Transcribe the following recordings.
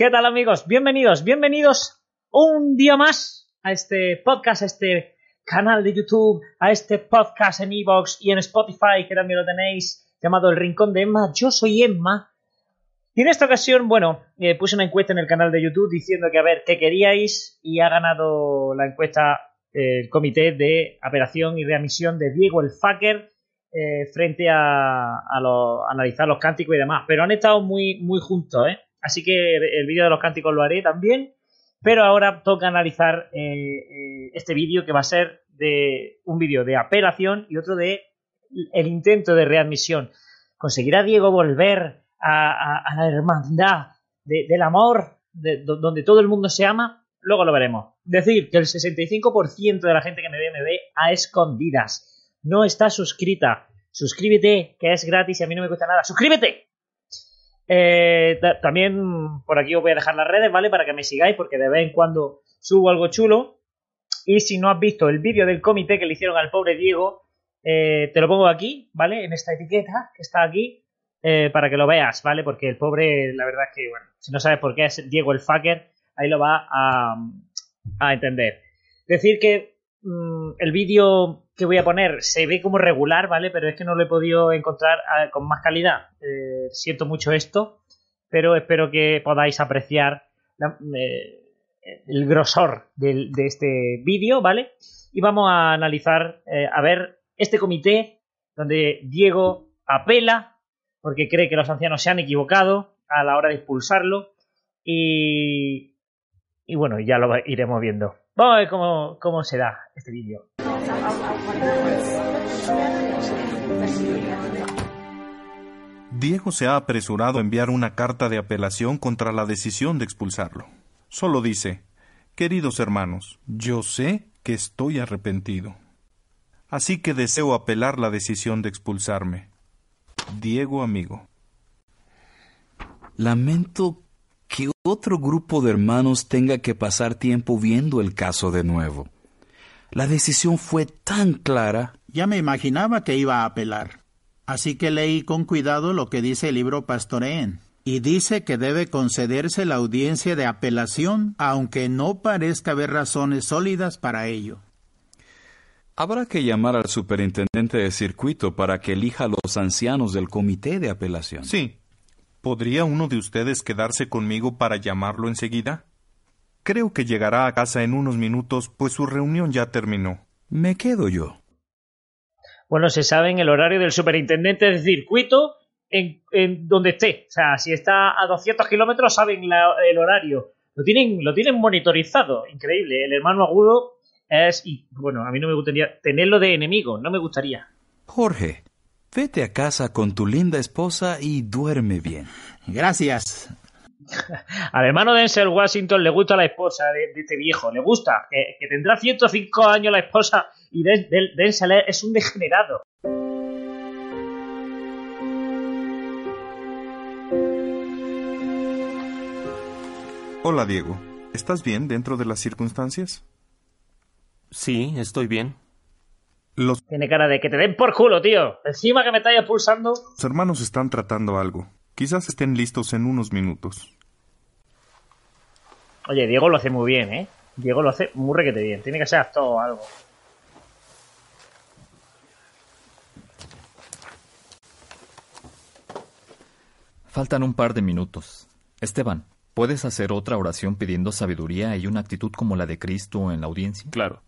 ¿Qué tal amigos? Bienvenidos, bienvenidos un día más a este podcast, a este canal de YouTube, a este podcast en Evox y en Spotify, que también lo tenéis, llamado El Rincón de Emma. Yo soy Emma. Y en esta ocasión, bueno, eh, puse una encuesta en el canal de YouTube diciendo que a ver qué queríais y ha ganado la encuesta eh, el comité de apelación y readmisión de Diego el Fucker eh, frente a, a, lo- a analizar los cánticos y demás. Pero han estado muy, muy juntos, ¿eh? Así que el vídeo de los cánticos lo haré también. Pero ahora toca analizar eh, eh, este vídeo que va a ser de un vídeo de apelación y otro de el intento de readmisión. ¿Conseguirá Diego volver a, la hermandad de- del amor, de- do- donde todo el mundo se ama? Luego lo veremos. Decir que el 65% de la gente que me ve me ve a escondidas. No está suscrita. Suscríbete, que es gratis y a mí no me cuesta nada. ¡Suscríbete! Eh, ta- también por aquí os voy a dejar las redes, ¿vale? Para que me sigáis, porque de vez en cuando subo algo chulo. Y si no has visto el vídeo del comité que le hicieron al pobre Diego, eh, te lo pongo aquí, ¿vale? En esta etiqueta que está aquí, eh, para que lo veas, ¿vale? Porque el pobre, la verdad es que, bueno, si no sabes por qué es Diego el fucker, ahí lo va a, a entender. Decir que mm, el vídeo que voy a poner se ve como regular, ¿vale? Pero es que no lo he podido encontrar ah, con más calidad. Eh, siento mucho esto, pero espero que podáis apreciar eh, el grosor del- de este vídeo, ¿vale? Y vamos a analizar, eh, a ver, este comité donde Diego apela porque cree que los ancianos se han equivocado a la hora de expulsarlo y, y bueno, ya lo iremos viendo. Vamos a ver cómo, cómo se da este vídeo. Diego se ha apresurado a enviar una carta de apelación contra la decisión de expulsarlo. Solo dice, Queridos hermanos, yo sé que estoy arrepentido. Así que deseo apelar la decisión de expulsarme. Diego amigo. Lamento que otro grupo de hermanos tenga que pasar tiempo viendo el caso de nuevo. La decisión fue tan clara. Ya me imaginaba que iba a apelar. Así que leí con cuidado lo que dice el libro Pastoreen. Y dice que debe concederse la audiencia de apelación, aunque no parezca haber razones sólidas para ello. Habrá que llamar al superintendente de circuito para que elija a los ancianos del comité de apelación. Sí. ¿Podría uno de ustedes quedarse conmigo para llamarlo enseguida? Creo que llegará a casa en unos minutos, pues su reunión ya terminó. Me quedo yo. Bueno, se sabe en el horario del superintendente de circuito en, en donde esté. O sea, si está a 200 kilómetros, saben la- el horario. Lo tienen, lo tienen monitorizado. Increíble. El hermano agudo es. Y bueno, a mí no me gustaría tenerlo de enemigo. No me gustaría. Jorge, vete a casa con tu linda esposa y duerme bien. Gracias. Al hermano de Denzel Washington le gusta la esposa de, de este viejo. Le gusta. Que, que tendrá 105 años la esposa y Den- Denzel es un degenerado. Hola Diego. ¿Estás bien dentro de las circunstancias? Sí, estoy bien. Los Tiene cara de que te den por culo, tío. Encima que me estáis expulsando. hermanos están tratando algo. Quizás estén listos en unos minutos. Oye, Diego lo hace muy bien, ¿eh? Diego lo hace muy requete bien. Tiene que ser actor o algo. Faltan un par de minutos. Esteban, ¿puedes hacer otra oración pidiendo sabiduría y una actitud como la de Cristo en la audiencia? Claro.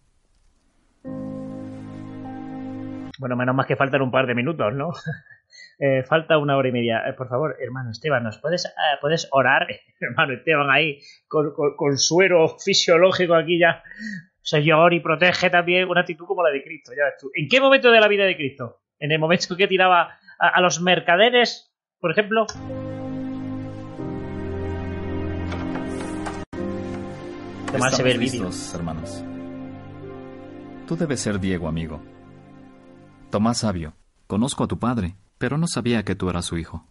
Bueno, menos más que faltan un par de minutos, ¿no? Eh, falta una hora y media. Eh, por favor, hermano Esteban, ¿nos puedes, eh, puedes orar? hermano Esteban ahí con, con- con suero fisiológico aquí ya. Señor, y protege también una actitud como la de Cristo. Ya ves tú. ¿En qué momento de la vida de Cristo? ¿En el momento que tiraba a, a los mercaderes, por ejemplo? Mal se ve el Estamos vídeo. listos, hermanos. Tú debes ser Diego, amigo. Tomás Sabio, conozco a tu padre, pero no sabía que tú eras su hijo.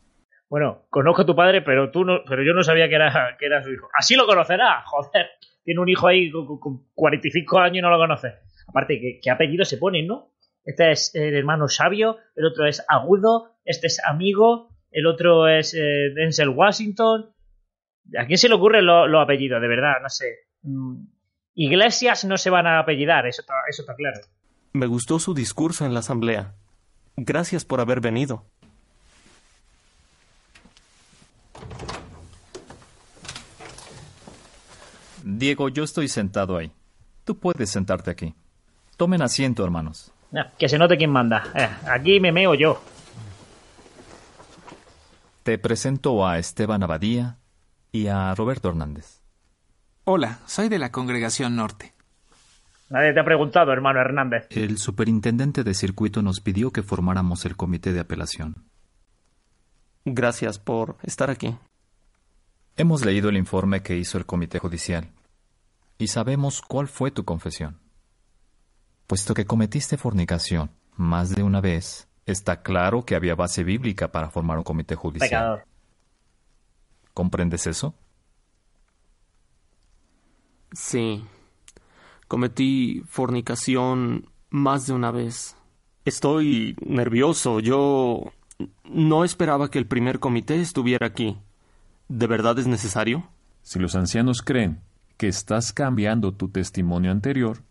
Bueno, conozco a tu padre, pero tú no, pero yo no sabía que era, que era su hijo. Así lo conocerá, joder. Tiene un hijo ahí con, con 45 años y no lo conoce. Aparte, ¿qué, qué apellido se pone, no? Este es el hermano sabio, el otro es agudo, este es amigo, el otro es eh, Denzel Washington. ¿A quién se le ocurren los apellidos, de verdad? No sé. Mm, iglesias no se van a apellidar, eso está, eso está claro. Me gustó su discurso en la asamblea. Gracias por haber venido. Diego, yo estoy sentado ahí. Tú puedes sentarte aquí. Tomen asiento, hermanos. que se note quién manda. Eh, aquí me meo yo. Te presento a Esteban Abadía y a Roberto Hernández. Hola, soy de la Congregación Norte. Nadie te ha preguntado, hermano Hernández. El superintendente de circuito nos pidió que formáramos el comité de apelación. Gracias por estar aquí. Hemos leído el informe que hizo el comité judicial y sabemos cuál fue tu confesión. Puesto que cometiste fornicación más de una vez, está claro que había base bíblica para formar un comité judicial. ¿Comprendes eso? Sí. Cometí fornicación más de una vez. Estoy nervioso. Yo no esperaba que el primer comité estuviera aquí. ¿De verdad es necesario? Si los ancianos creen que estás cambiando tu testimonio anterior,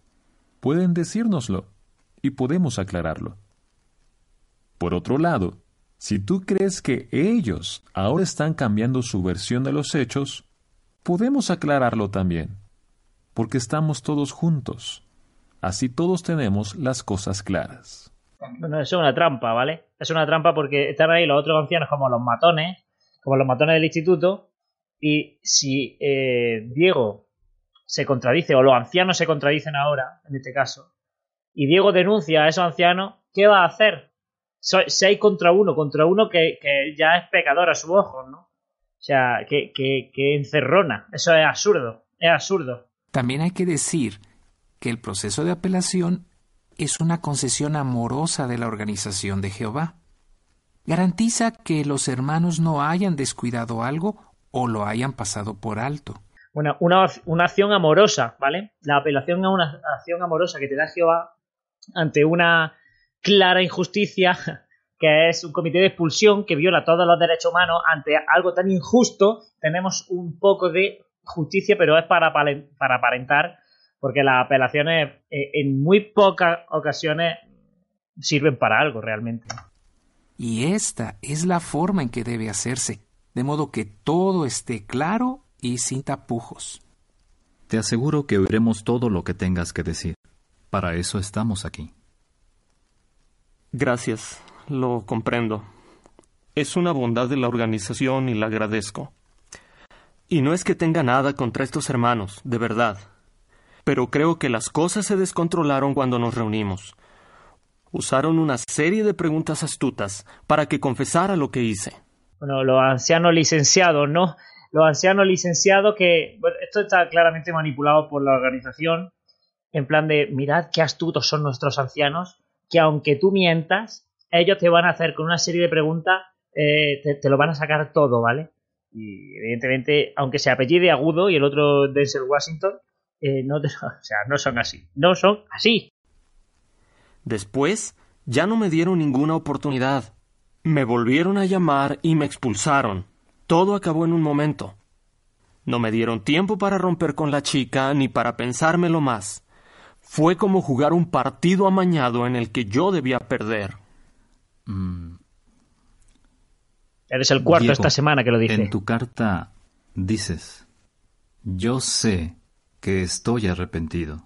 pueden decírnoslo y podemos aclararlo. Por otro lado, si tú crees que ellos ahora están cambiando su versión de los hechos, podemos aclararlo también, porque estamos todos juntos. Así todos tenemos las cosas claras. Bueno, es una trampa, ¿vale? Es una trampa porque están ahí los otros ancianos como los matones como los matones del instituto, y si eh, Diego se contradice, o los ancianos se contradicen ahora, en este caso, y Diego denuncia a esos ancianos, ¿qué va a hacer? Seis contra uno, contra uno que, ya es pecador a su ojo, ¿no? O sea, que, que encerrona. Eso es absurdo, es absurdo. También hay que decir que el proceso de apelación es una concesión amorosa de la organización de Jehová garantiza que los hermanos no hayan descuidado algo o lo hayan pasado por alto. Una, una, acción amorosa, ¿vale? La apelación a una acción amorosa que te da Jehová ante una clara injusticia que es un comité de expulsión que viola todos los derechos humanos ante algo tan injusto, tenemos un poco de justicia, pero es para, para aparentar, porque las apelaciones eh, en muy pocas ocasiones sirven para algo realmente. Y esta es la forma en que debe hacerse, de modo que todo esté claro y sin tapujos. Te aseguro que oiremos todo lo que tengas que decir. Para eso estamos aquí. Gracias, lo comprendo. Es una bondad de la organización y la agradezco. Y no es que tenga nada contra estos hermanos, de verdad. Pero creo que las cosas se descontrolaron cuando nos reunimos usaron una serie de preguntas astutas para que confesara lo que hice. Bueno, los ancianos licenciados, ¿no? Los ancianos licenciados que... Bueno, esto está claramente manipulado por la organización, en plan de, mirad qué astutos son nuestros ancianos, que aunque tú mientas, ellos te van a hacer con una serie de preguntas, eh, te, lo van a sacar todo, ¿vale? Y evidentemente, aunque se apellide Agudo y el otro Denzel Washington, eh, no, o sea, no son así. No son así. Después, ya no me dieron ninguna oportunidad. Me volvieron a llamar y me expulsaron. Todo acabó en un momento. No me dieron tiempo para romper con la chica ni para pensármelo más. Fue como jugar un partido amañado en el que yo debía perder. Mm. Eres el cuarto esta semana que lo dice. En tu carta dices, yo sé que estoy arrepentido.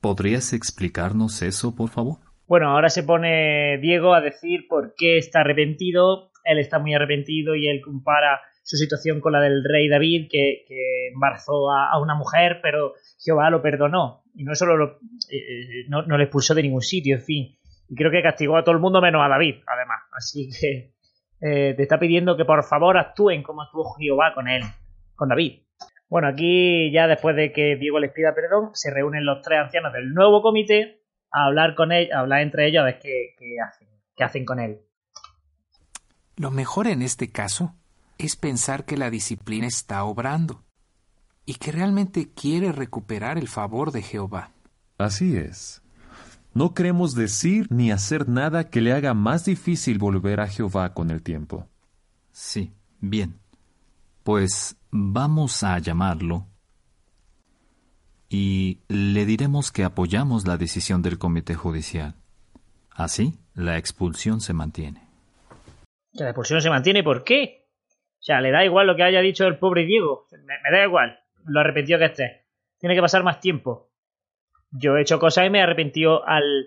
¿Podrías explicarnos eso, por favor? Bueno, ahora se pone Diego a decir por qué está arrepentido. Él está muy arrepentido y él compara su situación con la del rey David, que, embarazó a, una mujer, pero Jehová lo perdonó. Y no solo lo, eh, eh, no, le expulsó de ningún sitio, en fin. Y creo que castigó a todo el mundo menos a David, además. Así que eh, te está pidiendo que por favor actúen como actuó Jehová con él, con David. Bueno, aquí ya después de que Diego les pida perdón, se reúnen los tres ancianos del nuevo comité a hablar con él, a hablar entre ellos a ver qué, hacen, qué hacen con él. Lo mejor en este caso es pensar que la disciplina está obrando y que realmente quiere recuperar el favor de Jehová. Así es. No queremos decir ni hacer nada que le haga más difícil volver a Jehová con el tiempo. Sí, bien. Pues vamos a llamarlo y le diremos que apoyamos la decisión del comité judicial. Así, la expulsión se mantiene. Que la expulsión se mantiene, ¿por qué? O sea, le da igual lo que haya dicho el pobre Diego. Me, me da igual lo arrepentido que esté. Tiene que pasar más tiempo. Yo he hecho cosas y me he arrepentido al,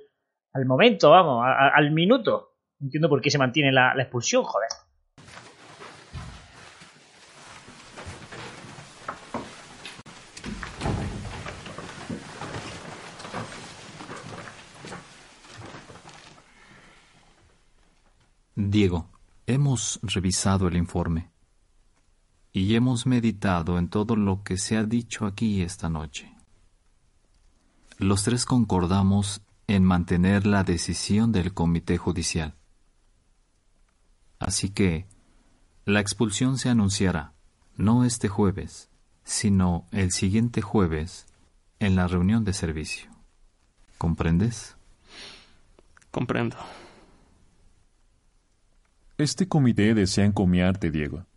al momento, vamos, al minuto. Entiendo por qué se mantiene la, la expulsión, joder. Diego, hemos revisado el informe y hemos meditado en todo lo que se ha dicho aquí esta noche. Los tres concordamos en mantener la decisión del comité judicial. Así que la expulsión se anunciará no este jueves, sino el siguiente jueves en la reunión de servicio. ¿Comprendes? Comprendo. Este comité desea encomiarte, Diego.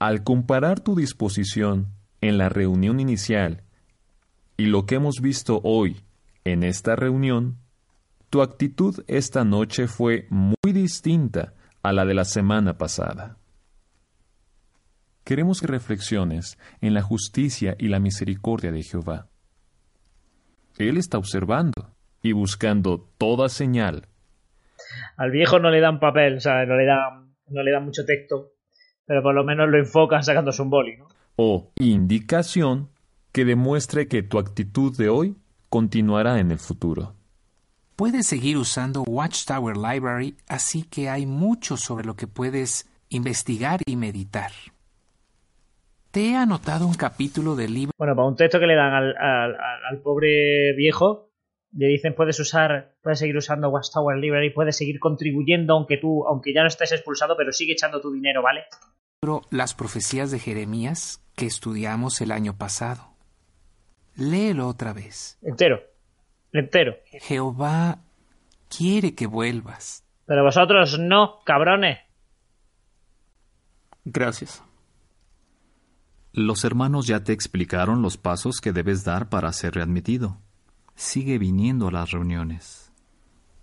Al comparar tu disposición en la reunión inicial y lo que hemos visto hoy en esta reunión, tu actitud esta noche fue muy distinta a la de la semana pasada. Queremos que reflexiones en la justicia y la misericordia de Jehová. Él está observando y buscando toda señal Al viejo no le dan papel, o sea, no le dan, no le dan mucho texto. Pero por lo menos lo enfocan sacándose un boli, ¿no? o indicación que demuestre que tu actitud de hoy continuará en el futuro. Puedes seguir usando Watchtower Library, así que hay mucho sobre lo que puedes investigar y meditar. Te he anotado un capítulo del libro Bueno, para un texto que le dan al, al- al- al pobre viejo, le dicen puedes usar, puedes seguir usando Watchtower Library, puedes seguir contribuyendo aunque tú, aunque ya no estés expulsado, pero sigue echando tu dinero, ¿vale? Las profecías de Jeremías que estudiamos el año pasado. Léelo otra vez. Entero. Entero. Jehová quiere que vuelvas. Pero vosotros no, cabrones. Gracias. Los hermanos ya te explicaron los pasos que debes dar para ser readmitido. Sigue viniendo a las reuniones.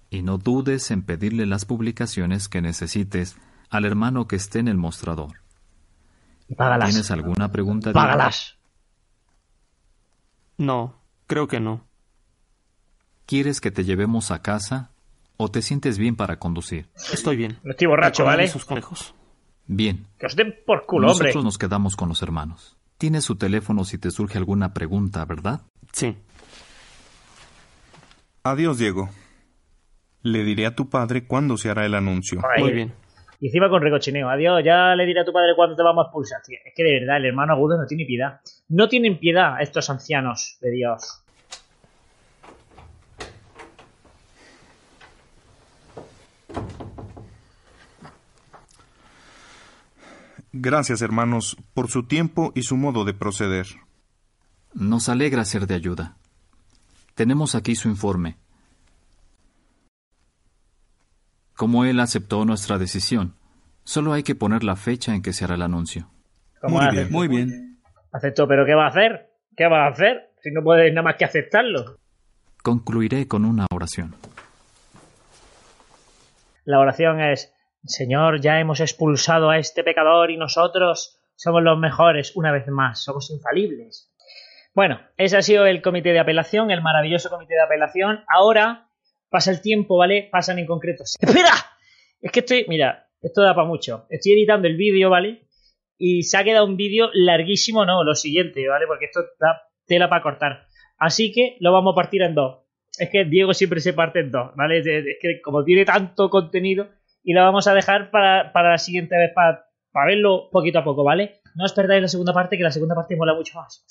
Y no dudes en pedirle las publicaciones que necesites al hermano que esté en el mostrador. Págalas. ¿Tienes alguna pregunta? Diego? Págalas. No, creo que no. ¿Quieres que te llevemos a casa o te sientes bien para conducir? Estoy bien. No estoy borracho, ¿vale? sus consejos. Bien. Que os den por culo, Nosotros hombre. nos quedamos con los hermanos. Tienes su teléfono si te surge alguna pregunta, ¿verdad? Sí. Adiós, Diego. Le diré a tu padre cuándo se hará el anuncio. Muy bien. Y encima con recochineo. Adiós, ya le diré a tu padre cuándo te vamos a expulsar. tío. Es que de verdad, el hermano agudo no tiene piedad. No tienen piedad estos ancianos de Dios. Gracias, hermanos, por su tiempo y su modo de proceder. Nos alegra ser de ayuda. Tenemos aquí su informe. Como él aceptó nuestra decisión, solo hay que poner la fecha en que se hará el anuncio. ¿Cómo Muy bien. Muy bien. Aceptó, pero ¿qué va a hacer? ¿Qué va a hacer? Si no puedes nada más que aceptarlo. Concluiré con una oración. La oración es, Señor, ya hemos expulsado a este pecador y nosotros somos los mejores una vez más, somos infalibles. Bueno, ese ha sido el comité de apelación, el maravilloso comité de apelación. Ahora pasa el tiempo, ¿vale? Pasan en concreto. ¡Espera! Es que estoy, mira, esto da para mucho. Estoy editando el vídeo, ¿vale? Y se ha quedado un vídeo larguísimo, no, lo siguiente, ¿vale? Porque esto da tela para cortar. Así que lo vamos a partir en dos. Es que Diego siempre se parte en dos, ¿vale? Es que como tiene tanto contenido y lo vamos a dejar para, para la siguiente vez, para, para verlo poquito a poco, ¿vale? No os perdáis la segunda parte, que la segunda parte mola mucho más.